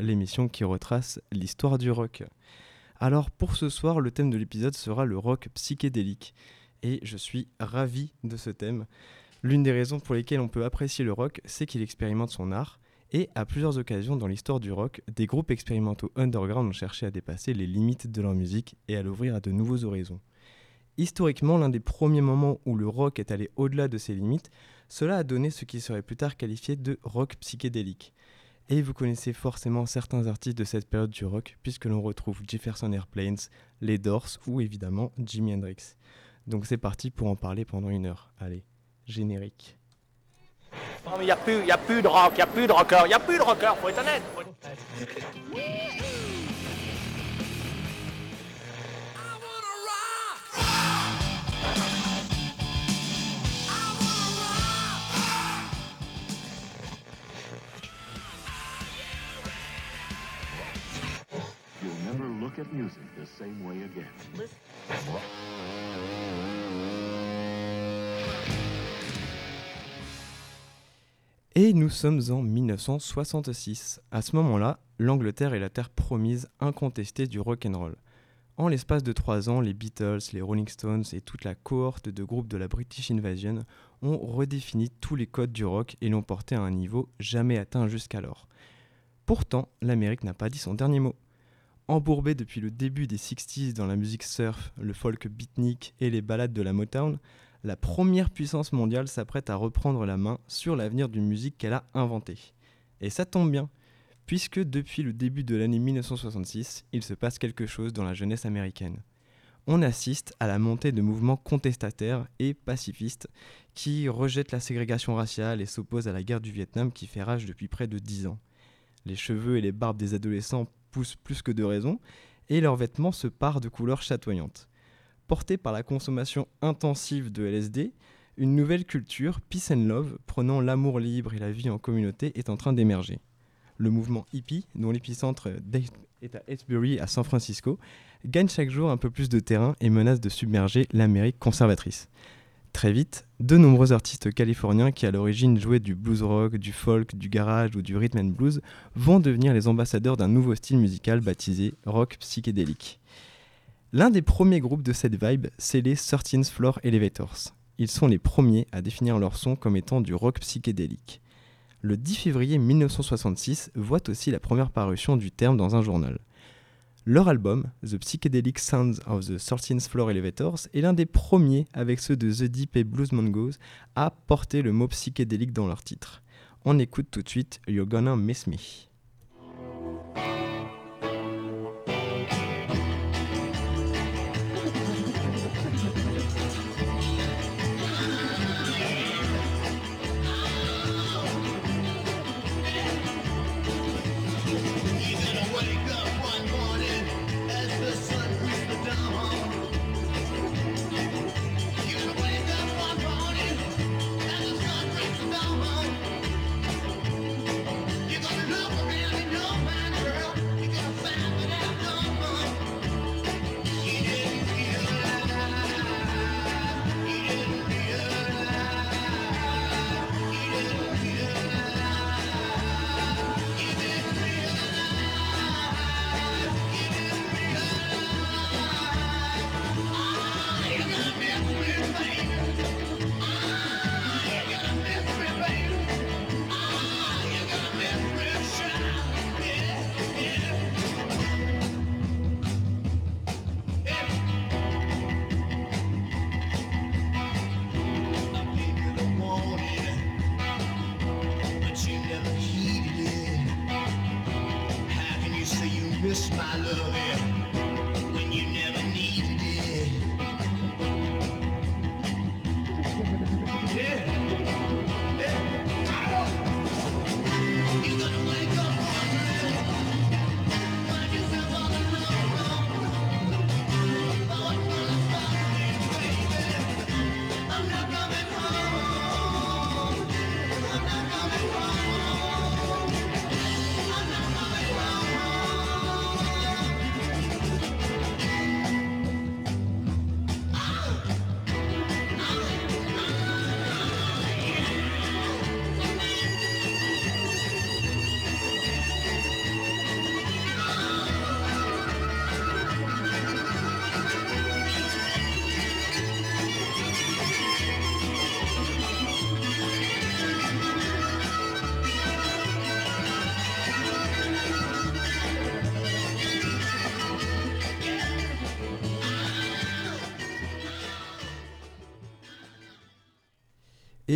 L'émission qui retrace l'histoire du rock. Alors pour ce soir, le thème de l'épisode sera le rock psychédélique. Et je suis ravi de ce thème. L'une des raisons pour lesquelles on peut apprécier le rock, c'est qu'il expérimente son art. Et à plusieurs occasions dans l'histoire du rock, des groupes expérimentaux underground ont cherché à dépasser les limites de leur musique et à l'ouvrir à de nouveaux horizons. Historiquement, l'un des premiers moments où le rock est allé au-delà de ses limites, cela a donné ce qui serait plus tard qualifié de rock psychédélique. Et vous connaissez forcément certains artistes de cette période du rock, puisque l'on retrouve Jefferson Airplanes, les Doors ou évidemment Jimi Hendrix. Donc c'est parti pour en parler pendant une heure. Allez, générique. il n'y a, plus, a plus de rock, il n'y a plus de rocker, il n'y a plus de rocker, faut être honnête. Et nous sommes en 1966. À ce moment-là, l'Angleterre est la terre promise incontestée du rock and roll. En l'espace de trois ans, les Beatles, les Rolling Stones et toute la cohorte de groupes de la British Invasion ont redéfini tous les codes du rock et l'ont porté à un niveau jamais atteint jusqu'alors. Pourtant, l'Amérique n'a pas dit son dernier mot. Embourbé depuis le début des 60s dans la musique surf, le folk beatnik et les ballades de la Motown, la première puissance mondiale s'apprête à reprendre la main sur l'avenir d'une musique qu'elle a inventée. Et ça tombe bien, puisque depuis le début de l'année 1966, il se passe quelque chose dans la jeunesse américaine. On assiste à la montée de mouvements contestataires et pacifistes qui rejettent la ségrégation raciale et s'opposent à la guerre du Vietnam qui fait rage depuis près de 10 ans. Les cheveux et les barbes des adolescents poussent plus que de raison, et leurs vêtements se parent de couleurs chatoyantes. Portés par la consommation intensive de LSD, une nouvelle culture, peace and love, prenant l'amour libre et la vie en communauté, est en train d'émerger. Le mouvement hippie, dont l'épicentre est à Eastbury à San Francisco, gagne chaque jour un peu plus de terrain et menace de submerger l'Amérique conservatrice. Très vite, de nombreux artistes californiens qui à l'origine jouaient du blues rock, du folk, du garage ou du rhythm and blues vont devenir les ambassadeurs d'un nouveau style musical baptisé rock psychédélique. L'un des premiers groupes de cette vibe, c'est les 13th Floor Elevators. Ils sont les premiers à définir leur son comme étant du rock psychédélique. Le 10 février 1966 voit aussi la première parution du terme dans un journal. Leur album, The Psychedelic Sounds of the 13th Floor Elevators, est l'un des premiers, avec ceux de The Deep et Blues Mongos, à porter le mot psychédélique dans leur titre. On écoute tout de suite You're Gonna Miss Me.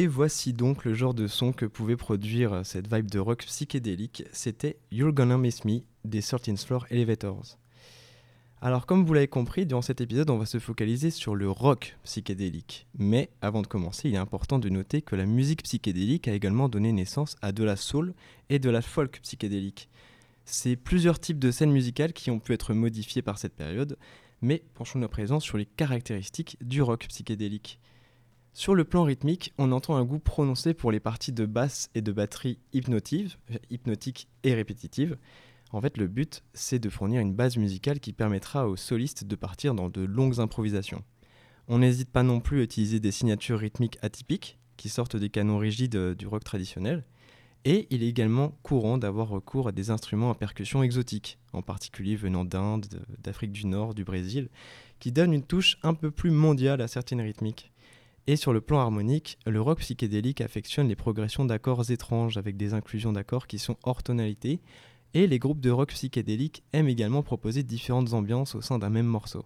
Voici donc le genre de son que pouvait produire cette vibe de rock psychédélique. C'était You're Gonna Miss Me des 13th Floor Elevators. Alors comme vous l'avez compris, durant cet épisode, on va se focaliser sur le rock psychédélique. Mais avant de commencer, il est important de noter que la musique psychédélique a également donné naissance à de la soul et de la folk psychédélique. C'est plusieurs types de scènes musicales qui ont pu être modifiées par cette période, mais penchons-nous à présent sur les caractéristiques du rock psychédélique. Sur le plan rythmique, on entend un goût prononcé pour les parties de basse et de batterie hypnotiques et répétitives. En fait, le but, c'est de fournir une base musicale qui permettra aux solistes de partir dans de longues improvisations. On n'hésite pas non plus à utiliser des signatures rythmiques atypiques, qui sortent des canons rigides du rock traditionnel, et il est également courant d'avoir recours à des instruments à percussion exotiques, en particulier venant d'Inde, d'Afrique du Nord, du Brésil, qui donnent une touche un peu plus mondiale à certaines rythmiques. Et sur le plan harmonique, le rock psychédélique affectionne les progressions d'accords étranges avec des inclusions d'accords qui sont hors tonalité, et les groupes de rock psychédélique aiment également proposer différentes ambiances au sein d'un même morceau.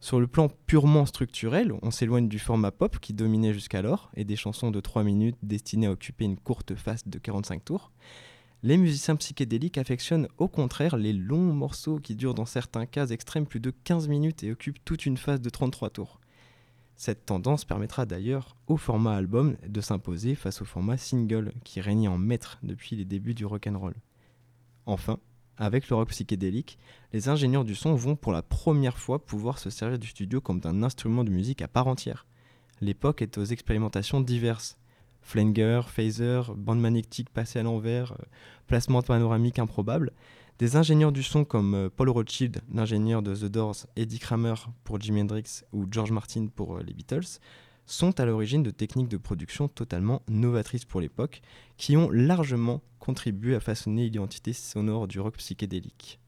Sur le plan purement structurel, on s'éloigne du format pop qui dominait jusqu'alors et des chansons de 3 minutes destinées à occuper une courte phase de 45 tours. Les musiciens psychédéliques affectionnent au contraire les longs morceaux qui durent dans certains cas extrêmes plus de 15 minutes et occupent toute une phase de 33 tours. Cette tendance permettra d'ailleurs au format album de s'imposer face au format single qui régnait en maître depuis les débuts du rock'n'roll. Enfin, avec le rock psychédélique, les ingénieurs du son vont pour la première fois pouvoir se servir du studio comme d'un instrument de musique à part entière. L'époque est aux expérimentations diverses. Flanger, phaser, bande magnétique passée à l'envers, euh, placement panoramique improbable, des ingénieurs du son comme euh, Paul Rothschild, l'ingénieur de The Doors, Eddie Kramer pour Jimi Hendrix ou George Martin pour euh, les Beatles, sont à l'origine de techniques de production totalement novatrices pour l'époque, qui ont largement contribué à façonner l'identité sonore du rock psychédélique.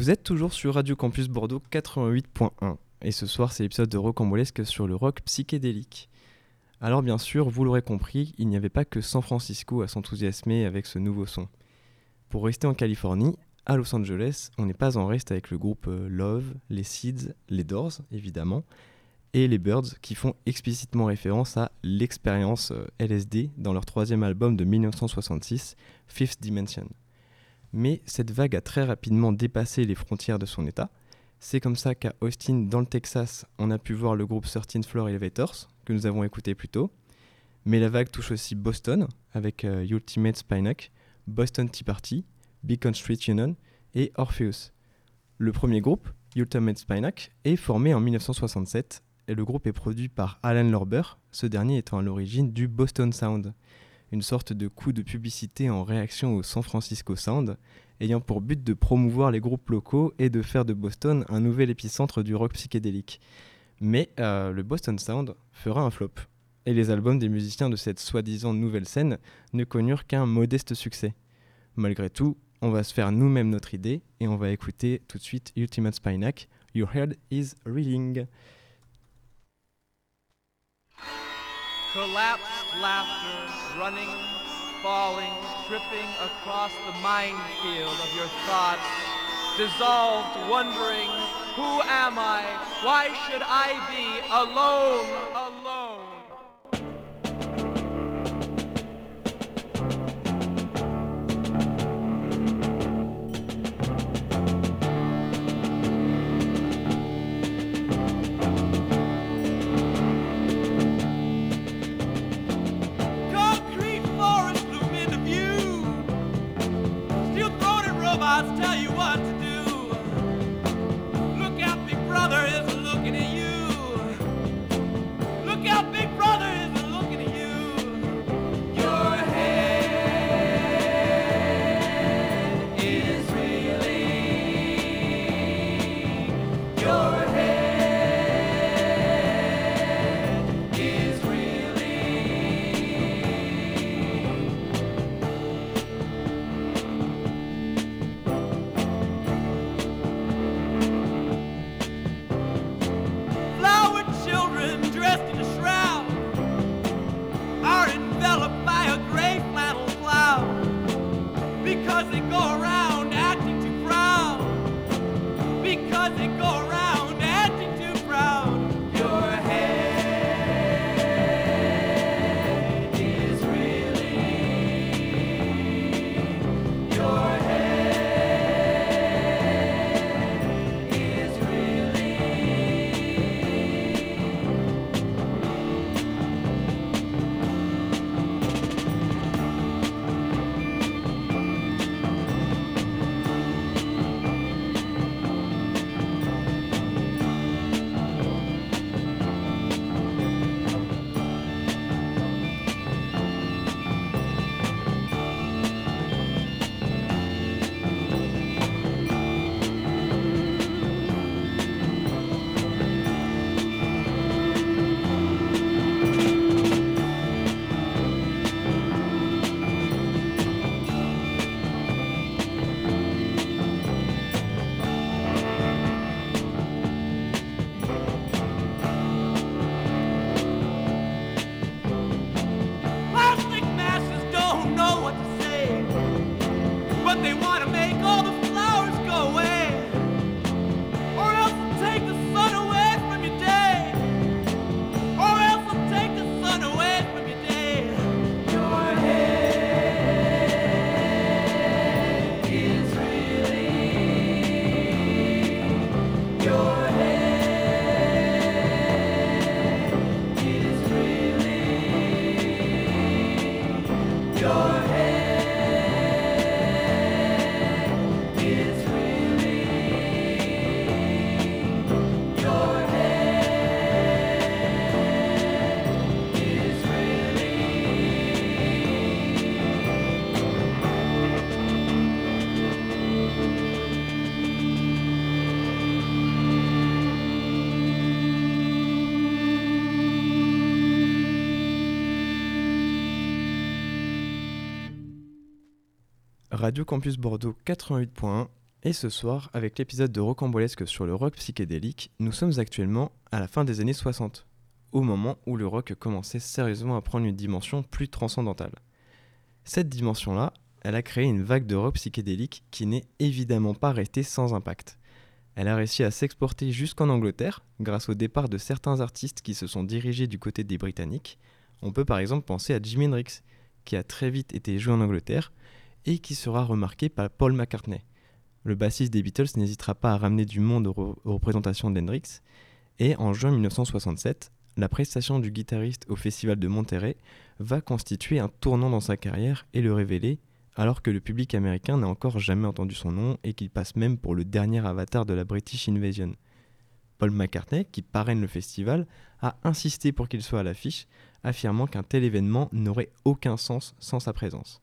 Vous êtes toujours sur Radio Campus Bordeaux 88.1 et ce soir c'est l'épisode de Rocambolesque sur le rock psychédélique. Alors bien sûr, vous l'aurez compris, il n'y avait pas que San Francisco à s'enthousiasmer avec ce nouveau son. Pour rester en Californie, à Los Angeles, on n'est pas en reste avec le groupe euh, Love, les Seeds, les Doors évidemment, et les Birds qui font explicitement référence à l'expérience euh, LSD dans leur troisième album de 1966, Fifth Dimension. Mais cette vague a très rapidement dépassé les frontières de son état. C'est comme ça qu'à Austin, dans le Texas, on a pu voir le groupe 13 Floor Elevators, que nous avons écouté plus tôt. Mais la vague touche aussi Boston, avec euh, Ultimate Spinac, Boston Tea Party, Beacon Street Union et Orpheus. Le premier groupe, Ultimate Spinac, est formé en 1967 et le groupe est produit par Alan Lorber, ce dernier étant à l'origine du Boston Sound, une sorte de coup de publicité en réaction au San Francisco Sound, ayant pour but de promouvoir les groupes locaux et de faire de Boston un nouvel épicentre du rock psychédélique. Mais euh, le Boston Sound fera un flop, et les albums des musiciens de cette soi-disant nouvelle scène ne connurent qu'un modeste succès. Malgré tout, on va se faire nous-mêmes notre idée et on va écouter tout de suite Ultimate Spinac, Your Head is Reeling. Collapsed laughter, running, falling, tripping across the minefield of your thoughts. Dissolved, wondering, who am I? Why should I be alone, alone? Radio Campus Bordeaux 88.1, Et ce soir, avec l'épisode de Rocambolesque sur le rock psychédélique, nous sommes actuellement à la fin des années 60, au moment où le rock commençait sérieusement à prendre une dimension plus transcendantale. Cette dimension-là, elle a créé une vague de rock psychédélique qui n'est évidemment pas restée sans impact. Elle a réussi à s'exporter jusqu'en Angleterre grâce au départ de certains artistes qui se sont dirigés du côté des Britanniques. On peut par exemple penser à Jimi Hendrix, qui a très vite été joué en Angleterre et qui sera remarqué par Paul McCartney. Le bassiste des Beatles n'hésitera pas à ramener du monde aux, re- aux représentations d'Hendrix. Et en juin 1967, la prestation du guitariste au Festival de Monterrey va constituer un tournant dans sa carrière et le révéler alors que le public américain n'a encore jamais entendu son nom et qu'il passe même pour le dernier avatar de la British Invasion. Paul McCartney, qui parraine le festival, a insisté pour qu'il soit à l'affiche, affirmant qu'un tel événement n'aurait aucun sens sans sa présence.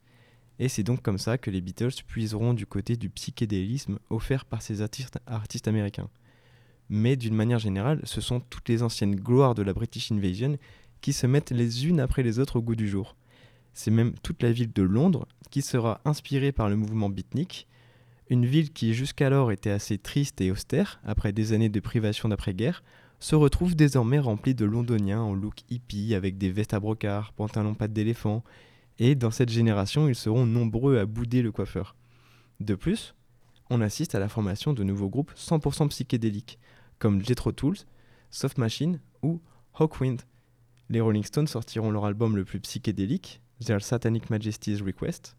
Et c'est donc comme ça que les Beatles puiseront du côté du psychédélisme offert par ces artistes, américains. Mais d'une manière générale, ce sont toutes les anciennes gloires de la British Invasion qui se mettent les unes après les autres au goût du jour. C'est même toute la ville de Londres qui sera inspirée par le mouvement beatnik, une ville qui jusqu'alors était assez triste et austère après des années de privation d'après-guerre, se retrouve désormais remplie de londoniens en look hippie avec des vestes à brocart, pantalons pattes d'éléphant, et dans cette génération ils seront nombreux à bouder le coiffeur. De plus, on assiste à la formation de nouveaux groupes 100% psychédéliques, comme Jethro Tull, Soft Machine ou Hawkwind. Les Rolling Stones sortiront leur album le plus psychédélique, Their Satanic Majesty's Request.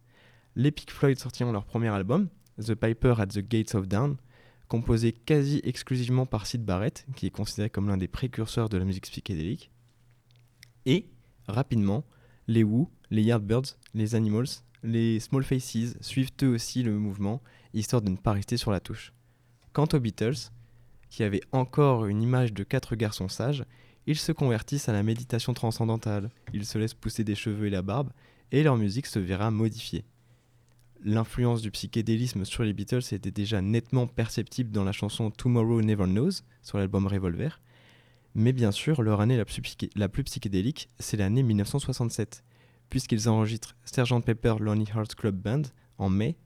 Les Pink Floyd sortiront leur premier album, The Piper at the Gates of Dawn, composé quasi exclusivement par Sid Barrett, qui est considéré comme l'un des précurseurs de la musique psychédélique. Et, rapidement, les Who, les Yardbirds, les Animals, les Small Faces suivent eux aussi le mouvement, histoire de ne pas rester sur la touche. Quant aux Beatles, qui avaient encore une image de quatre garçons sages, ils se convertissent à la méditation transcendantale, ils se laissent pousser des cheveux et la barbe, et leur musique se verra modifiée. L'influence du psychédélisme sur les Beatles était déjà nettement perceptible dans la chanson Tomorrow Never Knows sur l'album Revolver, mais bien sûr, leur année la plus, psychédélique, c'est l'année 1967, puisqu'ils enregistrent Sgt Pepper Lonely Hearts Club Band en mai,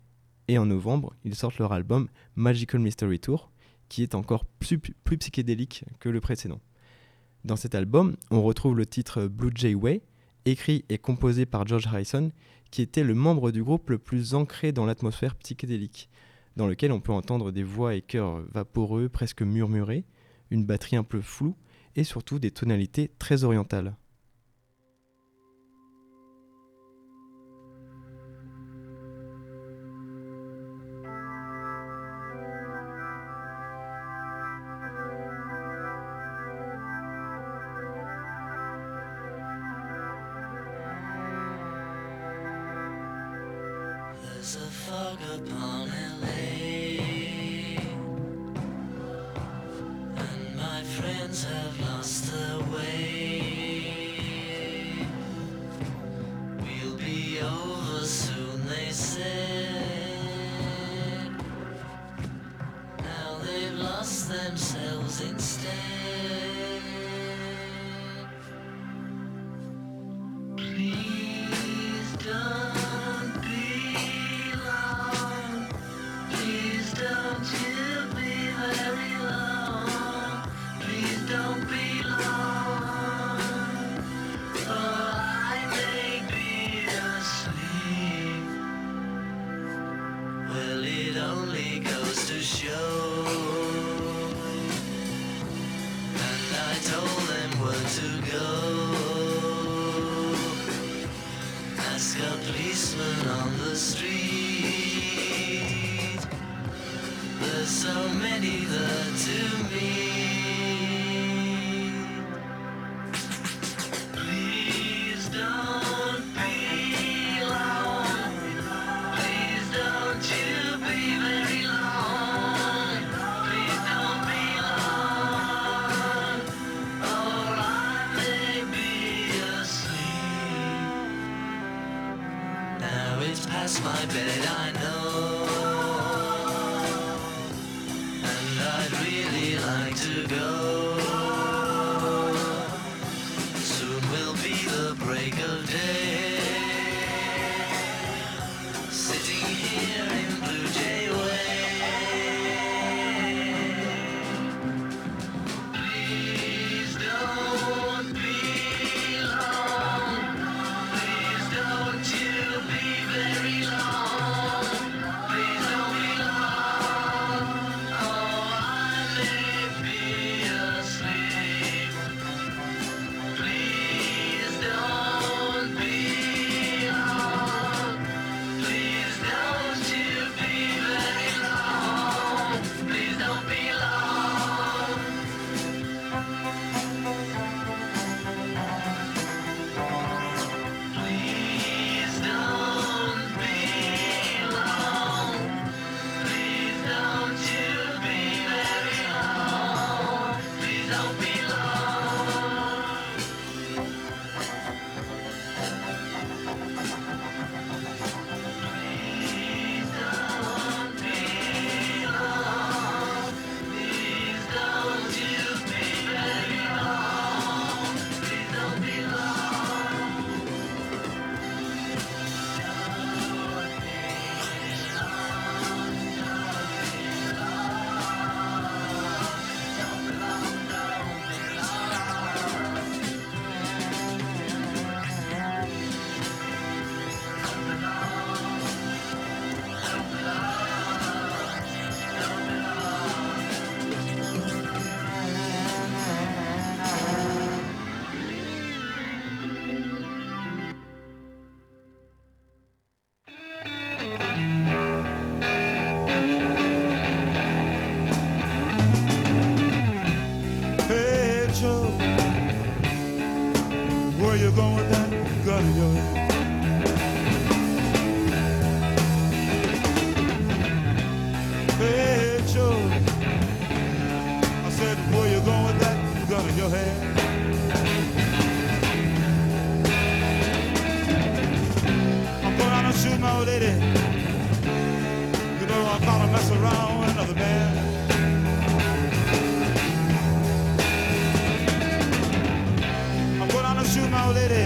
et en novembre, ils sortent leur album Magical Mystery Tour, qui est encore plus, plus psychédélique que le précédent. Dans cet album, on retrouve le titre Blue Jay Way, écrit et composé par George Harrison, qui était le membre du groupe le plus ancré dans l'atmosphère psychédélique, dans lequel on peut entendre des voix et chœurs vaporeux, presque murmurés, une batterie un peu floue, et surtout des tonalités très orientales. Instead. Lady.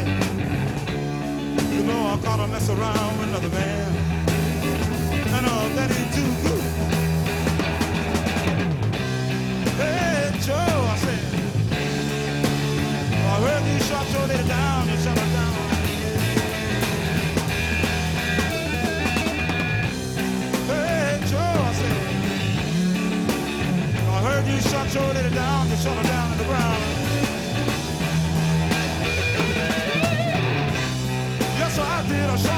You know I her mess around with another man. And uh, that ain't too good. Hey, Joe, I said. I heard you shot your lady down, you shot her down. Hey, Joe, I said. I heard you shot your lady down, you shot her down did, I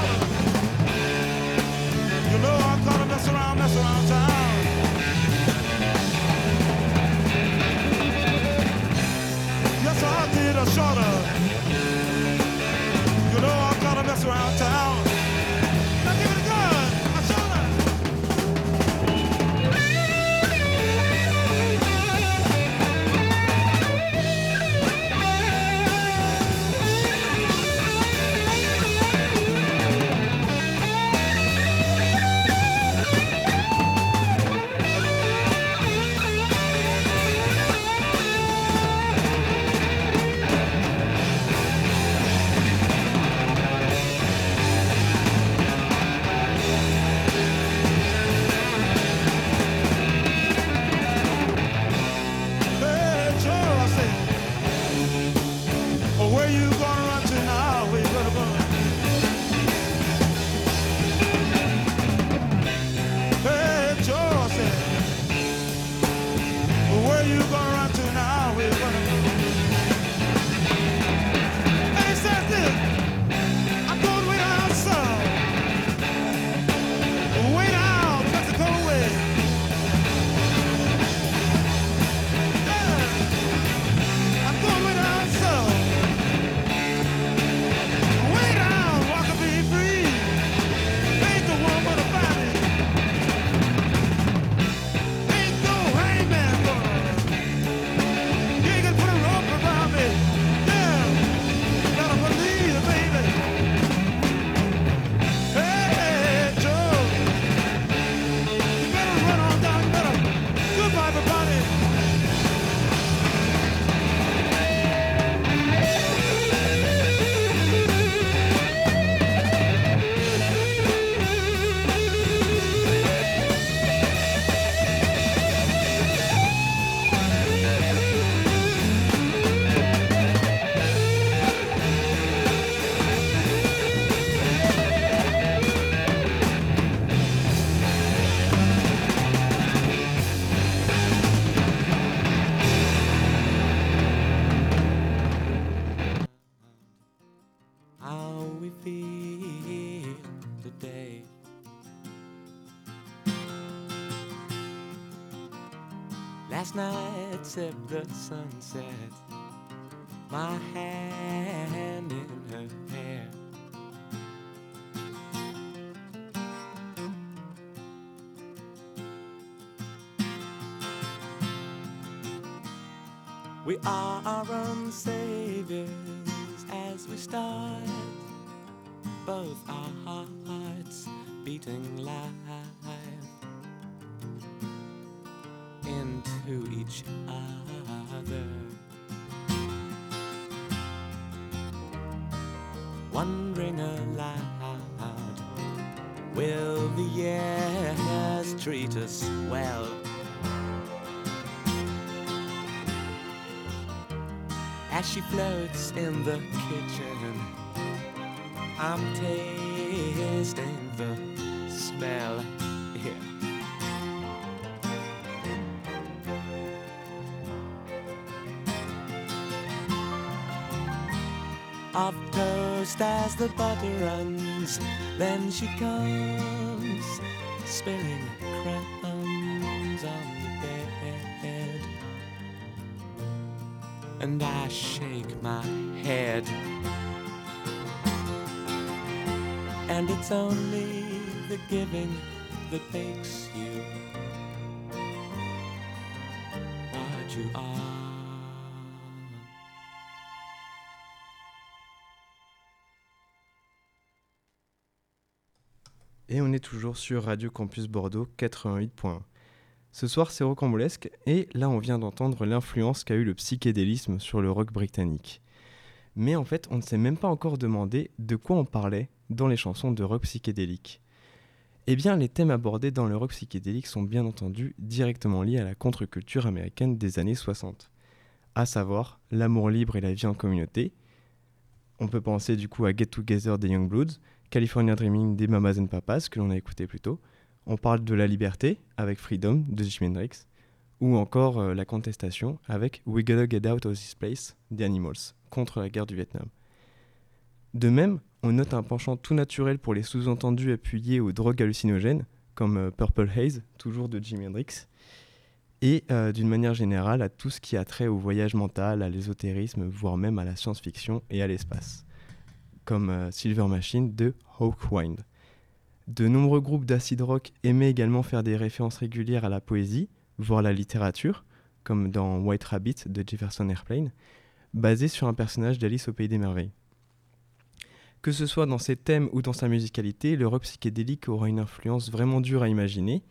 the sunset, my hand in her hair. We are our own saviors as we start, each other. Wondering aloud, will the years treat us well? As she floats in the kitchen, I'm tasting as the butter runs. Then she comes, spilling crumbs on the bed. And I shake my head. And it's only the giving that makes you what you are. Toujours sur Radio Campus Bordeaux 88.1. Ce soir, c'est rocambolesque, et là, on vient d'entendre l'influence qu'a eu le psychédélisme sur le rock britannique. Mais en fait, on ne s'est même pas encore demandé de quoi on parlait dans les chansons de rock psychédélique. Eh bien, les thèmes abordés dans le rock psychédélique sont bien entendu directement liés à la contre-culture américaine des années 60, à savoir l'amour libre et la vie en communauté. On peut penser du coup à Get Together des Youngbloods, California Dreaming des Mamas and Papas que l'on a écouté plus tôt. On parle de la liberté avec Freedom de Jimi Hendrix, ou encore euh, la contestation avec We Gotta Get Out of This Place des Animals contre la guerre du Vietnam. De même, on note un penchant tout naturel pour les sous-entendus appuyés aux drogues hallucinogènes, comme euh, Purple Haze, toujours de Jimi Hendrix, et euh, d'une manière générale à tout ce qui a trait au voyage mental, à l'ésotérisme, voire même à la science-fiction et à l'espace, comme euh, Silver Machine de Hawkwind. De nombreux groupes d'acid rock aimaient également faire des références régulières à la poésie, voire la littérature, comme dans White Rabbit de Jefferson Airplane, basé sur un personnage d'Alice au Pays des Merveilles. Que ce soit dans ses thèmes ou dans sa musicalité, le rock psychédélique aura une influence vraiment dure à imaginer.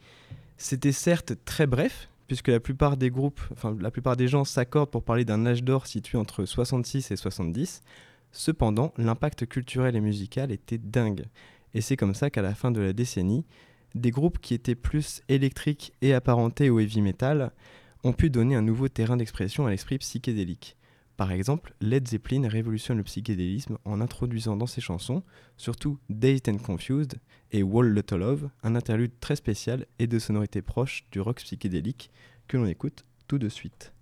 C'était certes très bref, puisque la plupart des groupes, enfin la plupart des gens s'accordent pour parler d'un âge d'or situé entre 66 et 70. Cependant, l'impact culturel et musical était dingue. Et c'est comme ça qu'à la fin de la décennie, des groupes qui étaient plus électriques et apparentés au heavy metal ont pu donner un nouveau terrain d'expression à l'esprit psychédélique. Par exemple, Led Zeppelin révolutionne le psychédélisme en introduisant dans ses chansons surtout Dazed and Confused et Wall Little Love, un interlude très spécial et de sonorités proches du rock psychédélique que l'on écoute tout de suite.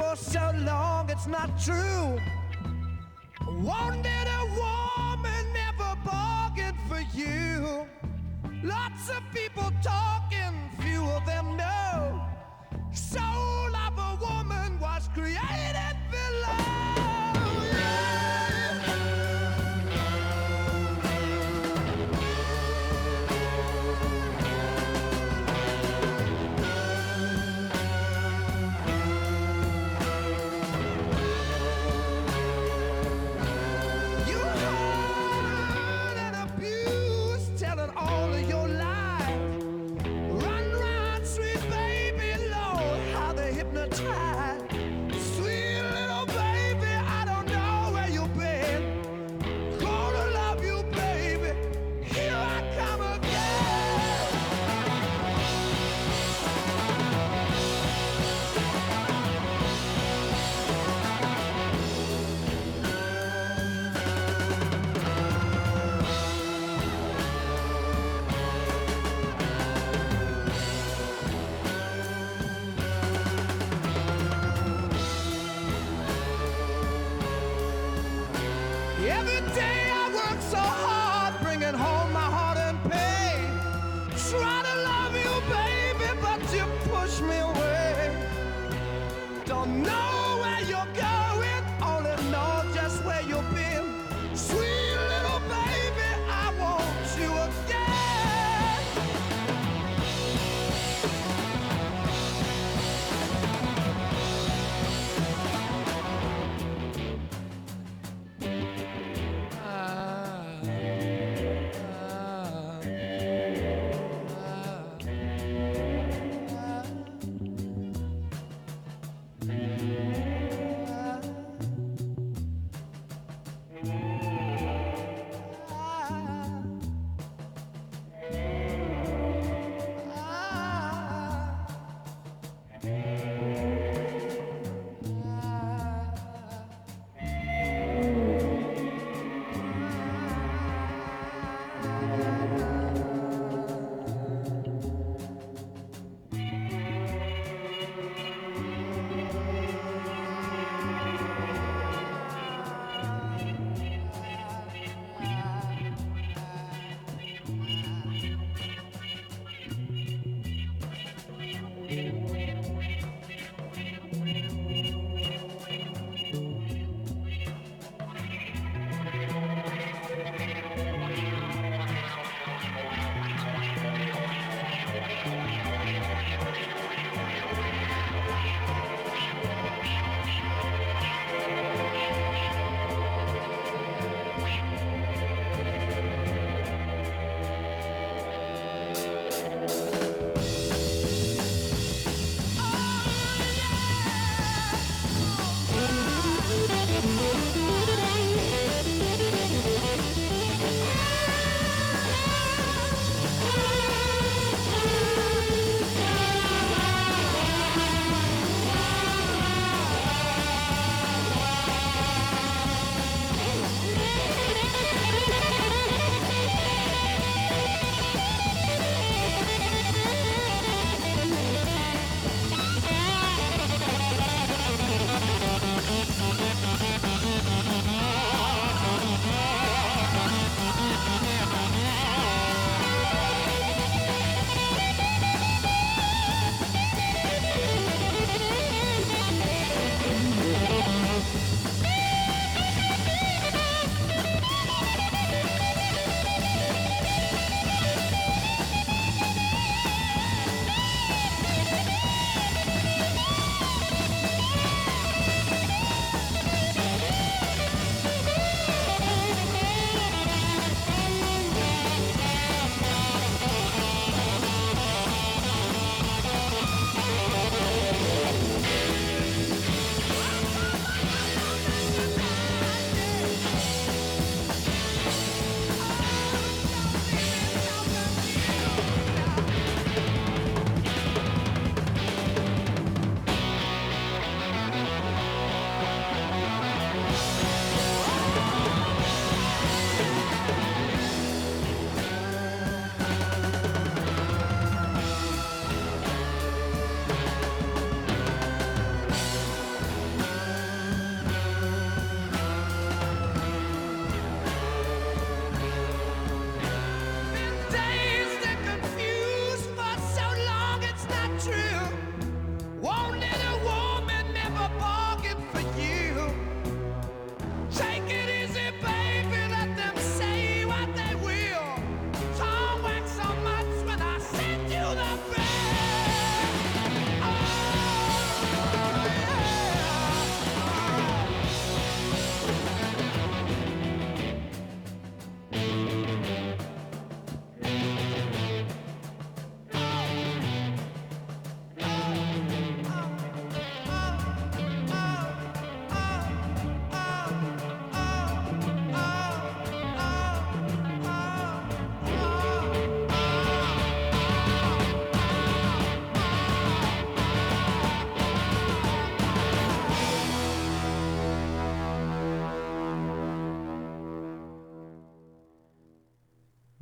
For so long, it's not true. Wanted a woman, never bargained for you. Lots of people talking, few of them know. Soul of a woman was created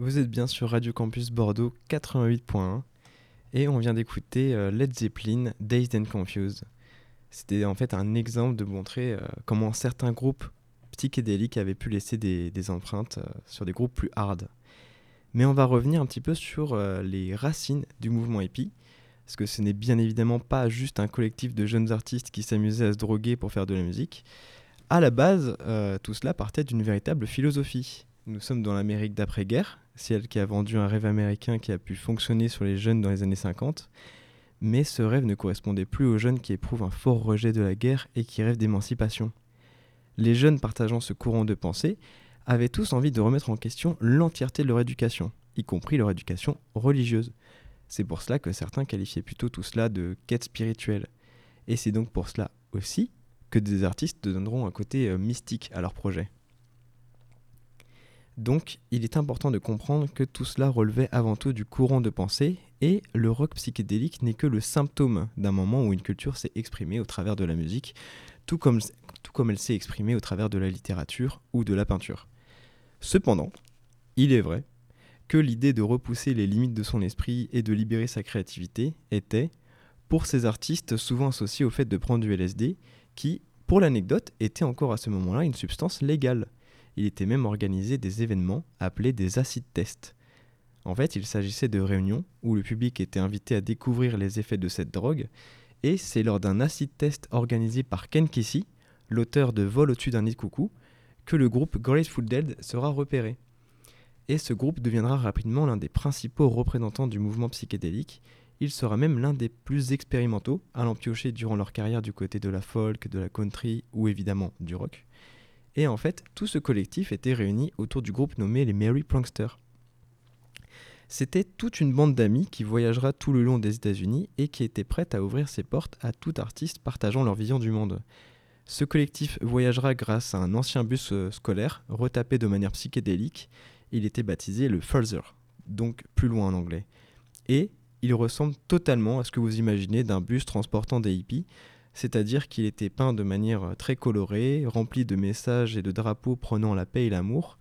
Vous êtes bien sur Radio Campus Bordeaux 88.1 et on vient d'écouter euh, Led Zeppelin Dazed and Confused. C'était en fait un exemple de montrer euh, comment certains groupes psychédéliques avaient pu laisser des, empreintes euh, sur des groupes plus hard. Mais on va revenir un petit peu sur les racines du mouvement hippie, parce que ce n'est bien évidemment pas juste un collectif de jeunes artistes qui s'amusaient à se droguer pour faire de la musique. À la base, tout cela partait d'une véritable philosophie. Nous sommes dans l'Amérique d'après-guerre, celle qui a vendu un rêve américain qui a pu fonctionner sur les jeunes dans les années 50. Mais ce rêve ne correspondait plus aux jeunes qui éprouvent un fort rejet de la guerre et qui rêvent d'émancipation. Les jeunes partageant ce courant de pensée avaient tous envie de remettre en question l'entièreté de leur éducation, y compris leur éducation religieuse. C'est pour cela que certains qualifiaient plutôt tout cela de quête spirituelle. Et c'est donc pour cela aussi que des artistes donneront un côté euh, mystique à leur projet. Donc, il est important de comprendre que tout cela relevait avant tout du courant de pensée, et le rock psychédélique n'est que le symptôme d'un moment où une culture s'est exprimée au travers de la musique, tout comme, elle s'est exprimée au travers de la littérature ou de la peinture. Cependant, il est vrai que l'idée de repousser les limites de son esprit et de libérer sa créativité était, pour ces artistes, souvent associée au fait de prendre du LSD, qui, pour l'anecdote, était encore à ce moment-là une substance légale. Il était même organisé des événements appelés des acid tests. En fait, il s'agissait de réunions où le public était invité à découvrir les effets de cette drogue, et c'est lors d'un acid test organisé par Ken Kesey, l'auteur de Vol au-dessus d'un nid de coucou, que le groupe Grateful Dead sera repéré. Et ce groupe deviendra rapidement l'un des principaux représentants du mouvement psychédélique. Il sera même l'un des plus expérimentaux, allant piocher durant leur carrière du côté de la folk, de la country ou évidemment du rock. Et en fait, tout ce collectif était réuni autour du groupe nommé les Merry Pranksters. C'était toute une bande d'amis qui voyagera tout le long des États-Unis et qui était prête à ouvrir ses portes à tout artiste partageant leur vision du monde. Ce collectif voyagera grâce à un ancien bus euh, scolaire retapé de manière psychédélique. Il était baptisé le Further, donc plus loin en anglais. Et il ressemble totalement à ce que vous imaginez d'un bus transportant des hippies, c'est-à-dire qu'il était peint de manière euh, très colorée, rempli de messages et de drapeaux prônant la paix et l'amour.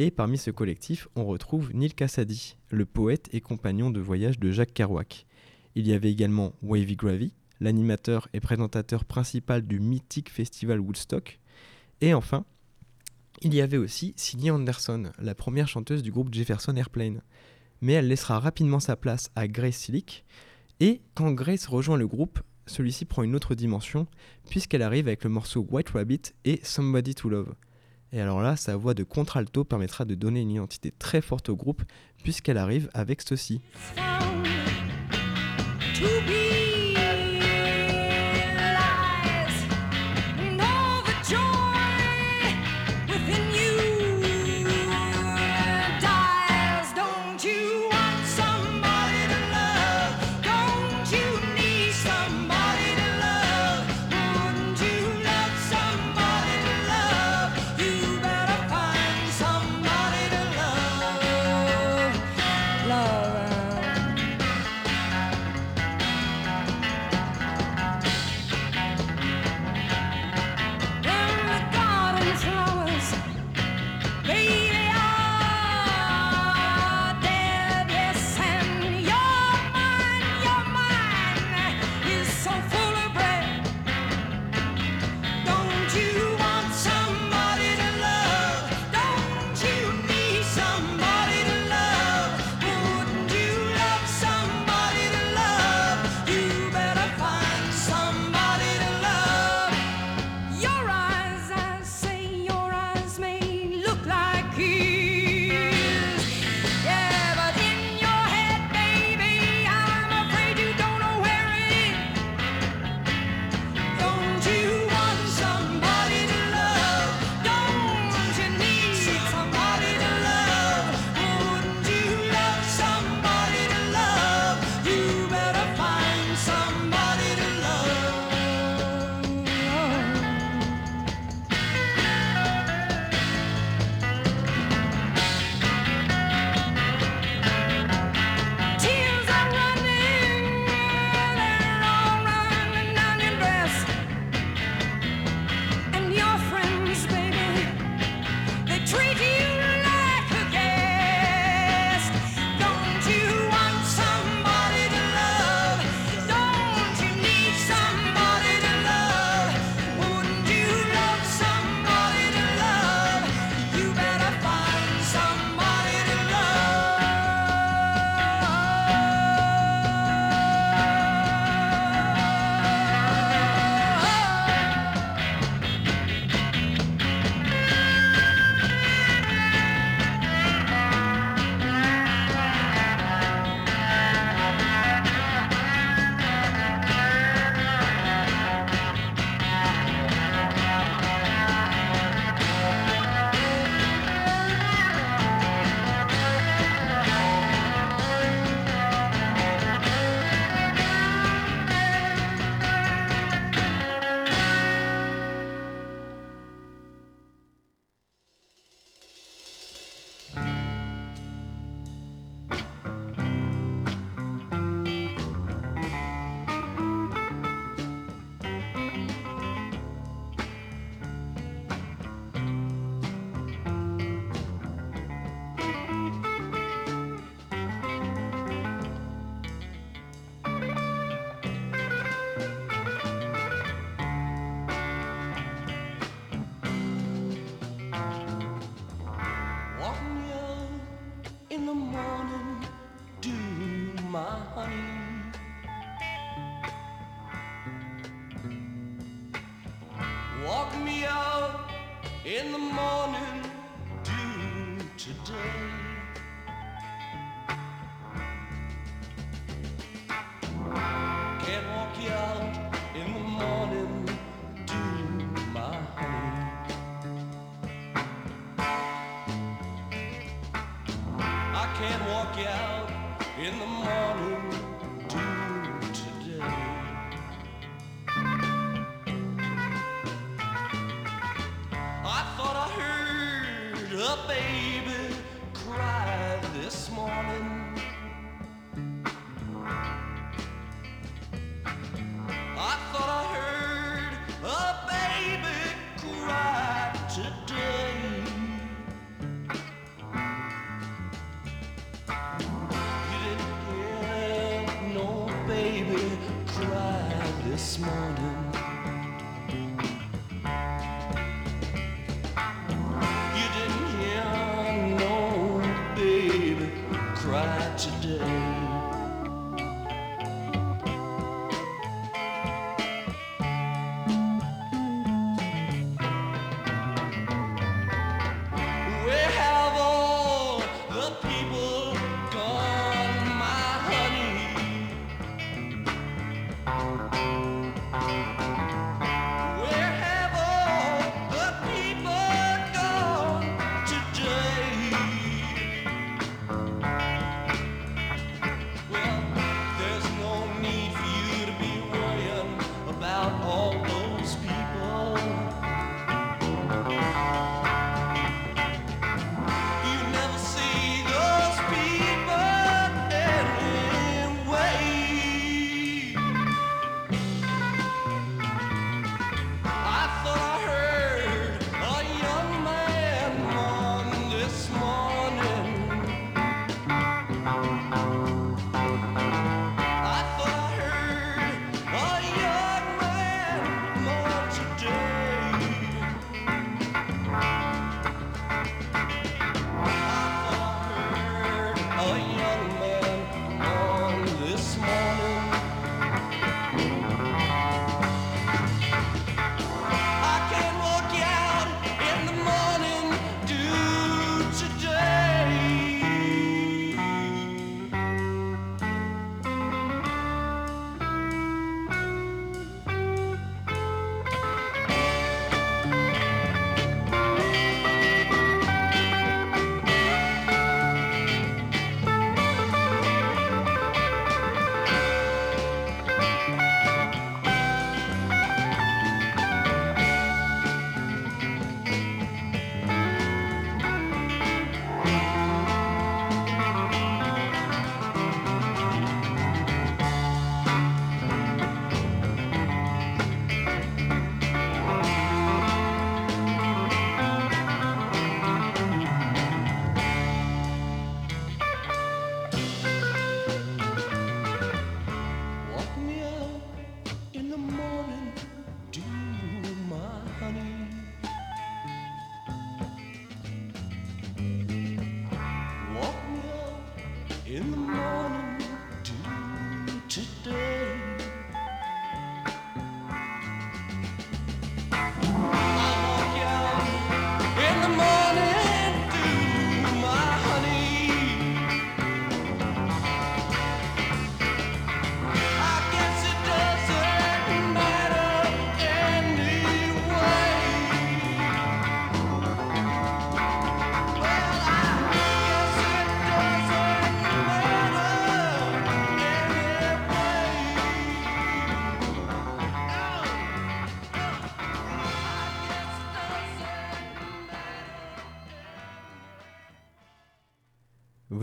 Et parmi ce collectif, on retrouve Neil Cassady, le poète et compagnon de voyage de Jacques Kerouac. Il y avait également Wavy Gravy, l'animateur et présentateur principal du mythique festival Woodstock. Et enfin, il y avait aussi Cindy Anderson, la première chanteuse du groupe Jefferson Airplane. Mais elle laissera rapidement sa place à Grace Slick. Et quand Grace rejoint le groupe, celui-ci prend une autre dimension, puisqu'elle arrive avec le morceau White Rabbit et Somebody to Love. Et alors là, sa voix de contralto permettra de donner une identité très forte au groupe, puisqu'elle arrive avec ceci.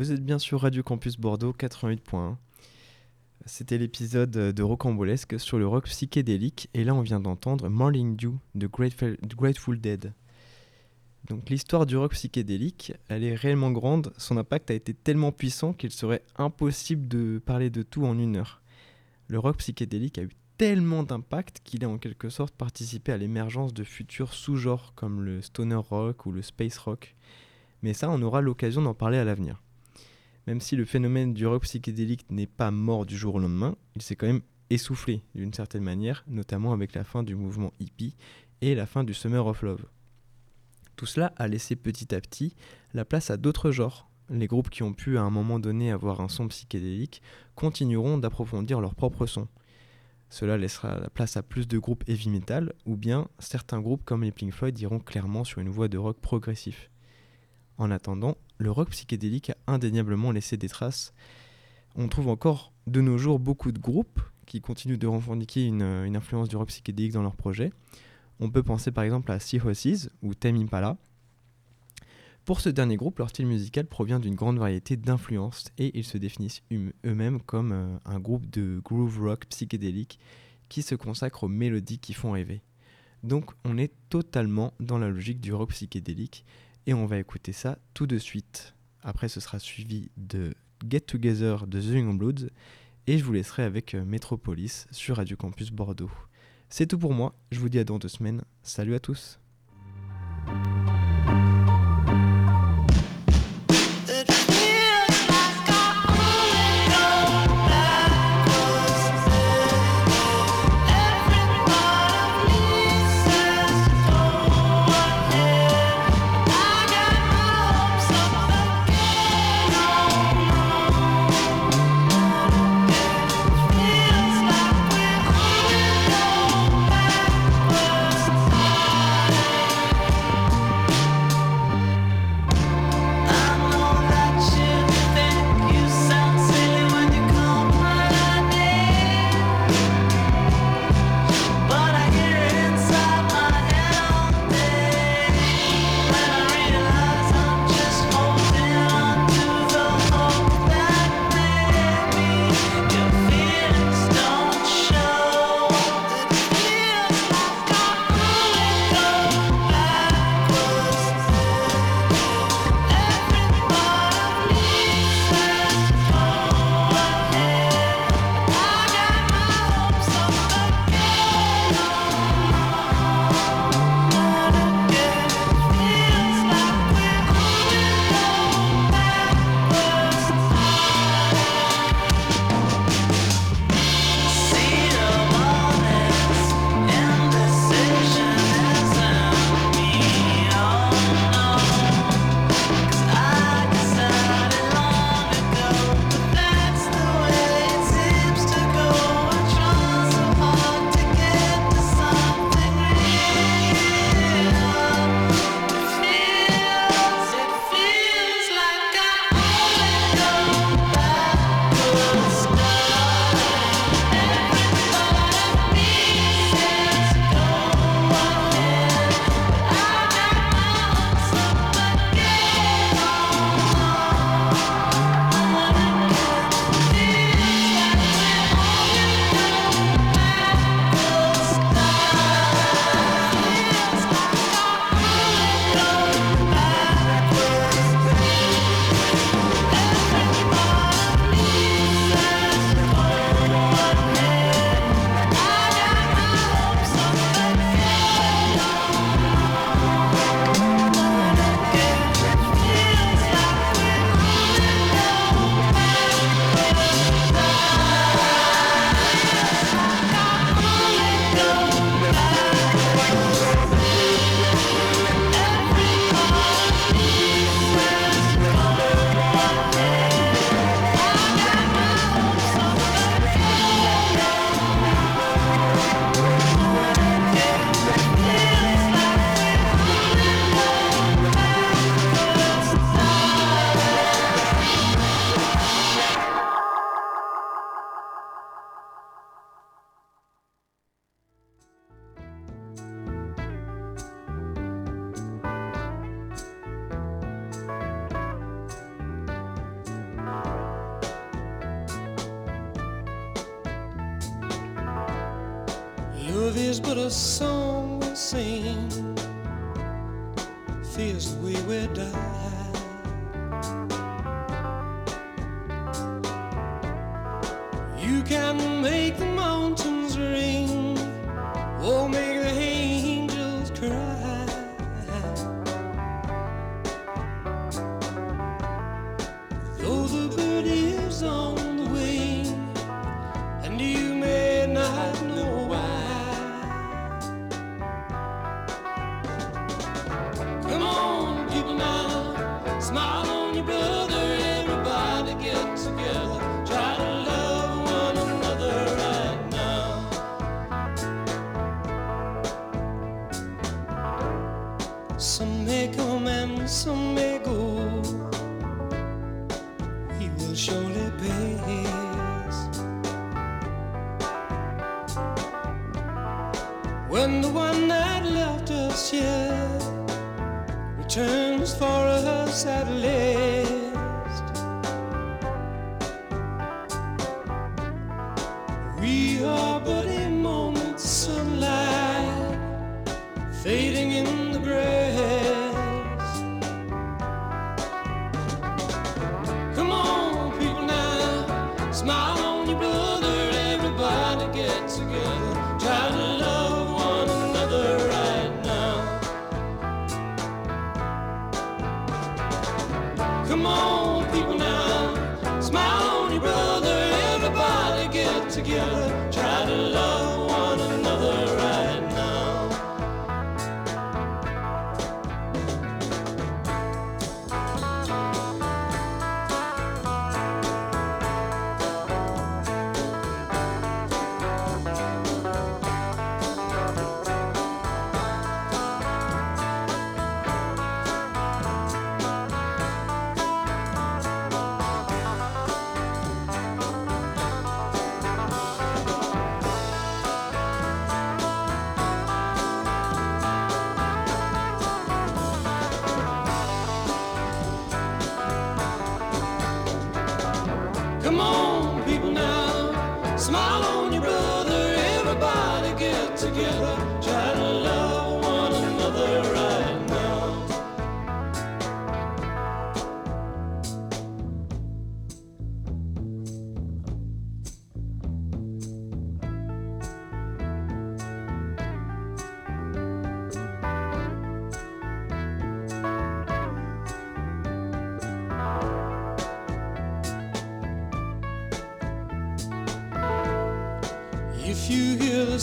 Vous êtes bien sur Radio Campus Bordeaux 88.1. C'était l'épisode de Rocambolesque sur le rock psychédélique et là on vient d'entendre Morning Dew de Grateful, Grateful Dead. Donc l'histoire du rock psychédélique, elle est réellement grande, son impact a été tellement puissant qu'il serait impossible de parler de tout en une heure. Le rock psychédélique a eu tellement d'impact qu'il a en quelque sorte participé à l'émergence de futurs sous-genres comme le stoner rock ou le space rock. Mais ça, on aura l'occasion d'en parler à l'avenir même si le phénomène du rock psychédélique n'est pas mort du jour au lendemain, il s'est quand même essoufflé d'une certaine manière, notamment avec la fin du mouvement hippie et la fin du Summer of Love. Tout cela a laissé petit à petit la place à d'autres genres. Les groupes qui ont pu à un moment donné avoir un son psychédélique continueront d'approfondir leur propre son. Cela laissera la place à plus de groupes heavy metal, ou bien certains groupes comme les Pink Floyd iront clairement sur une voie de rock progressif. En attendant, le rock psychédélique a indéniablement laissé des traces. On trouve encore de nos jours beaucoup de groupes qui continuent de revendiquer une, influence du rock psychédélique dans leurs projets. On peut penser par exemple à Sea Horses ou Tame Impala. Pour ce dernier groupe, leur style musical provient d'une grande variété d'influences et ils se définissent hum- eux-mêmes comme euh, un groupe de groove rock psychédélique qui se consacre aux mélodies qui font rêver. Donc on est totalement dans la logique du rock psychédélique et on va écouter ça tout de suite. Après ce sera suivi de Get Together de The Young Bloods et je vous laisserai avec euh, Metropolis sur Radio Campus Bordeaux. C'est tout pour moi, je vous dis à dans deux semaines. Salut à tous seven.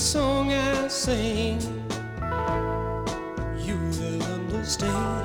song I sing, you will understand.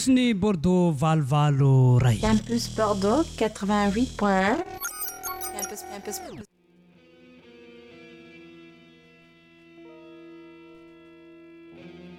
Campus Bordeaux Valvalo Rai. Campus Bordeaux 88.1